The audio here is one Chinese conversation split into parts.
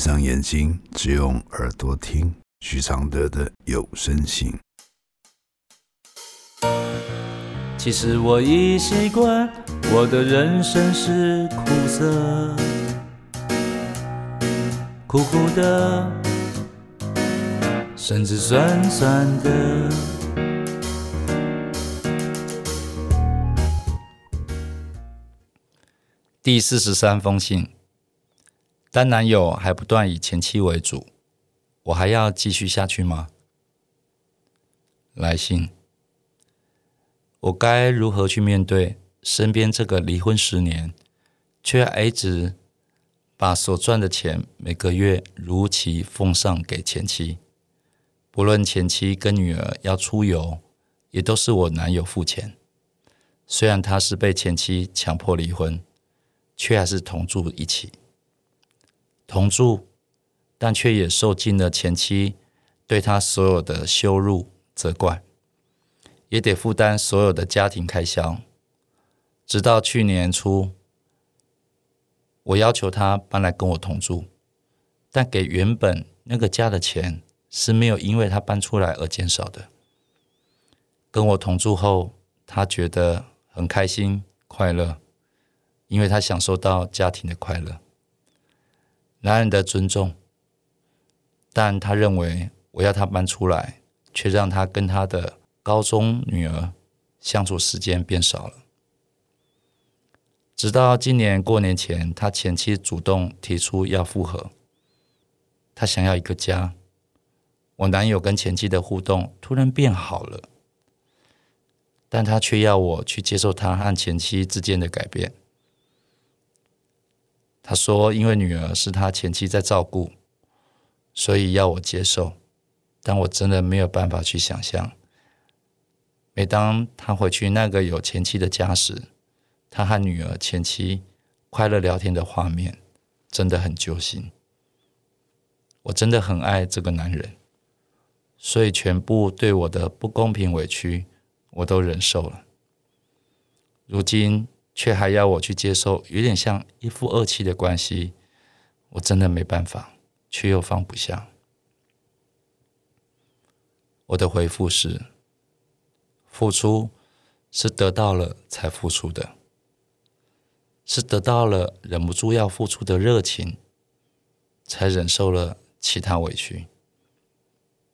闭上眼睛，只用耳朵听许常德的有声信。其实我已习惯，我的人生是苦涩，苦苦的，甚至酸酸的。第四十三封信。但男友还不断以前妻为主，我还要继续下去吗？来信，我该如何去面对身边这个离婚十年，却一直把所赚的钱每个月如期奉上给前妻？不论前妻跟女儿要出游，也都是我男友付钱。虽然他是被前妻强迫离婚，却还是同住一起。同住，但却也受尽了前妻对他所有的羞辱、责怪，也得负担所有的家庭开销。直到去年初，我要求他搬来跟我同住，但给原本那个家的钱是没有因为他搬出来而减少的。跟我同住后，他觉得很开心、快乐，因为他享受到家庭的快乐。男人的尊重，但他认为我要他搬出来，却让他跟他的高中女儿相处时间变少了。直到今年过年前，他前妻主动提出要复合，他想要一个家。我男友跟前妻的互动突然变好了，但他却要我去接受他和前妻之间的改变。他说：“因为女儿是他前妻在照顾，所以要我接受。但我真的没有办法去想象，每当他回去那个有前妻的家时，他和女儿、前妻快乐聊天的画面，真的很揪心。我真的很爱这个男人，所以全部对我的不公平、委屈，我都忍受了。如今。”却还要我去接受，有点像一夫二妻的关系，我真的没办法，却又放不下。我的回复是：付出是得到了才付出的，是得到了忍不住要付出的热情，才忍受了其他委屈。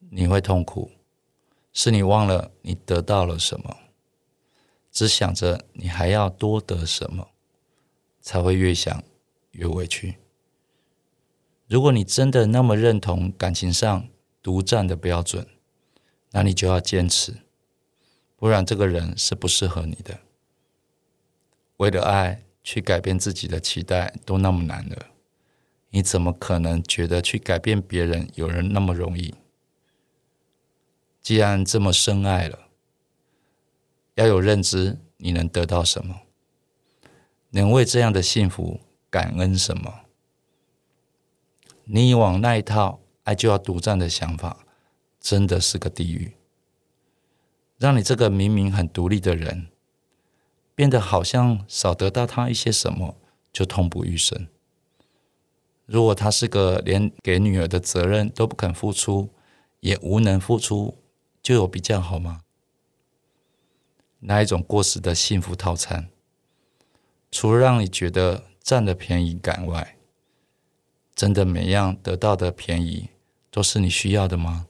你会痛苦，是你忘了你得到了什么。只想着你还要多得什么，才会越想越委屈。如果你真的那么认同感情上独占的标准，那你就要坚持，不然这个人是不适合你的。为了爱去改变自己的期待都那么难了，你怎么可能觉得去改变别人有人那么容易？既然这么深爱了。要有认知，你能得到什么？能为这样的幸福感恩什么？你以往那一套爱就要独占的想法，真的是个地狱，让你这个明明很独立的人，变得好像少得到他一些什么就痛不欲生。如果他是个连给女儿的责任都不肯付出，也无能付出，就有比较好吗？那一种过时的幸福套餐，除了让你觉得占了便宜感外，真的每样得到的便宜都是你需要的吗？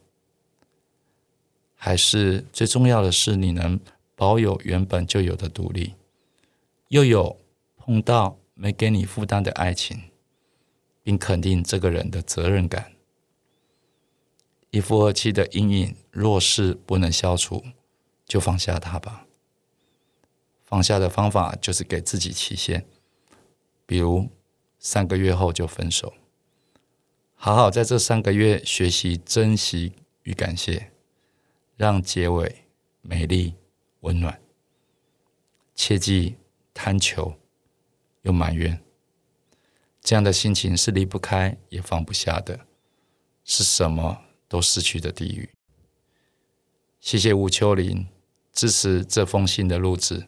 还是最重要的是你能保有原本就有的独立，又有碰到没给你负担的爱情，并肯定这个人的责任感？一夫二妻的阴影若是不能消除，就放下他吧。放下的方法就是给自己期限，比如三个月后就分手。好好在这三个月学习珍惜与感谢，让结尾美丽温暖。切记贪求又埋怨，这样的心情是离不开也放不下的，是什么都失去的地狱。谢谢吴秋林支持这封信的录制。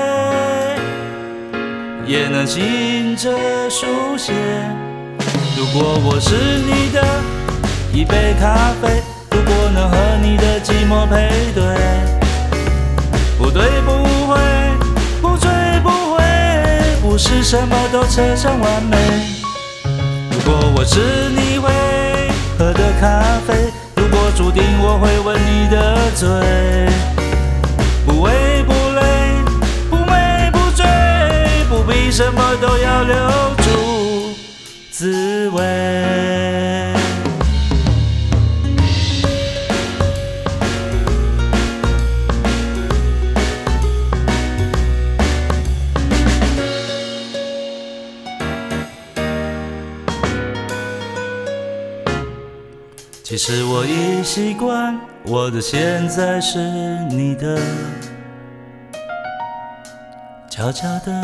也能醒着书写。如果我是你的一杯咖啡，如果能和你的寂寞配对，不对不会，不醉不回，不是什么都扯上完美。如果我是你会喝的咖啡，如果注定我会吻你的嘴，不为什么都要留住滋味。其实我已习惯，我的现在是你的，悄悄的，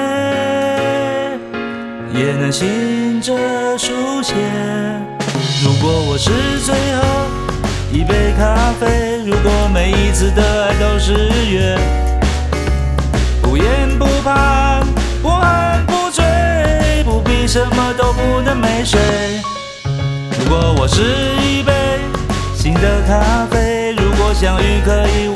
也能醒着书写。如果我是最后一杯咖啡，如果每一次的爱都是约，不言不怕，不喝不醉，不必什么都不能没睡。如果我是一杯新的咖啡，如果相遇可以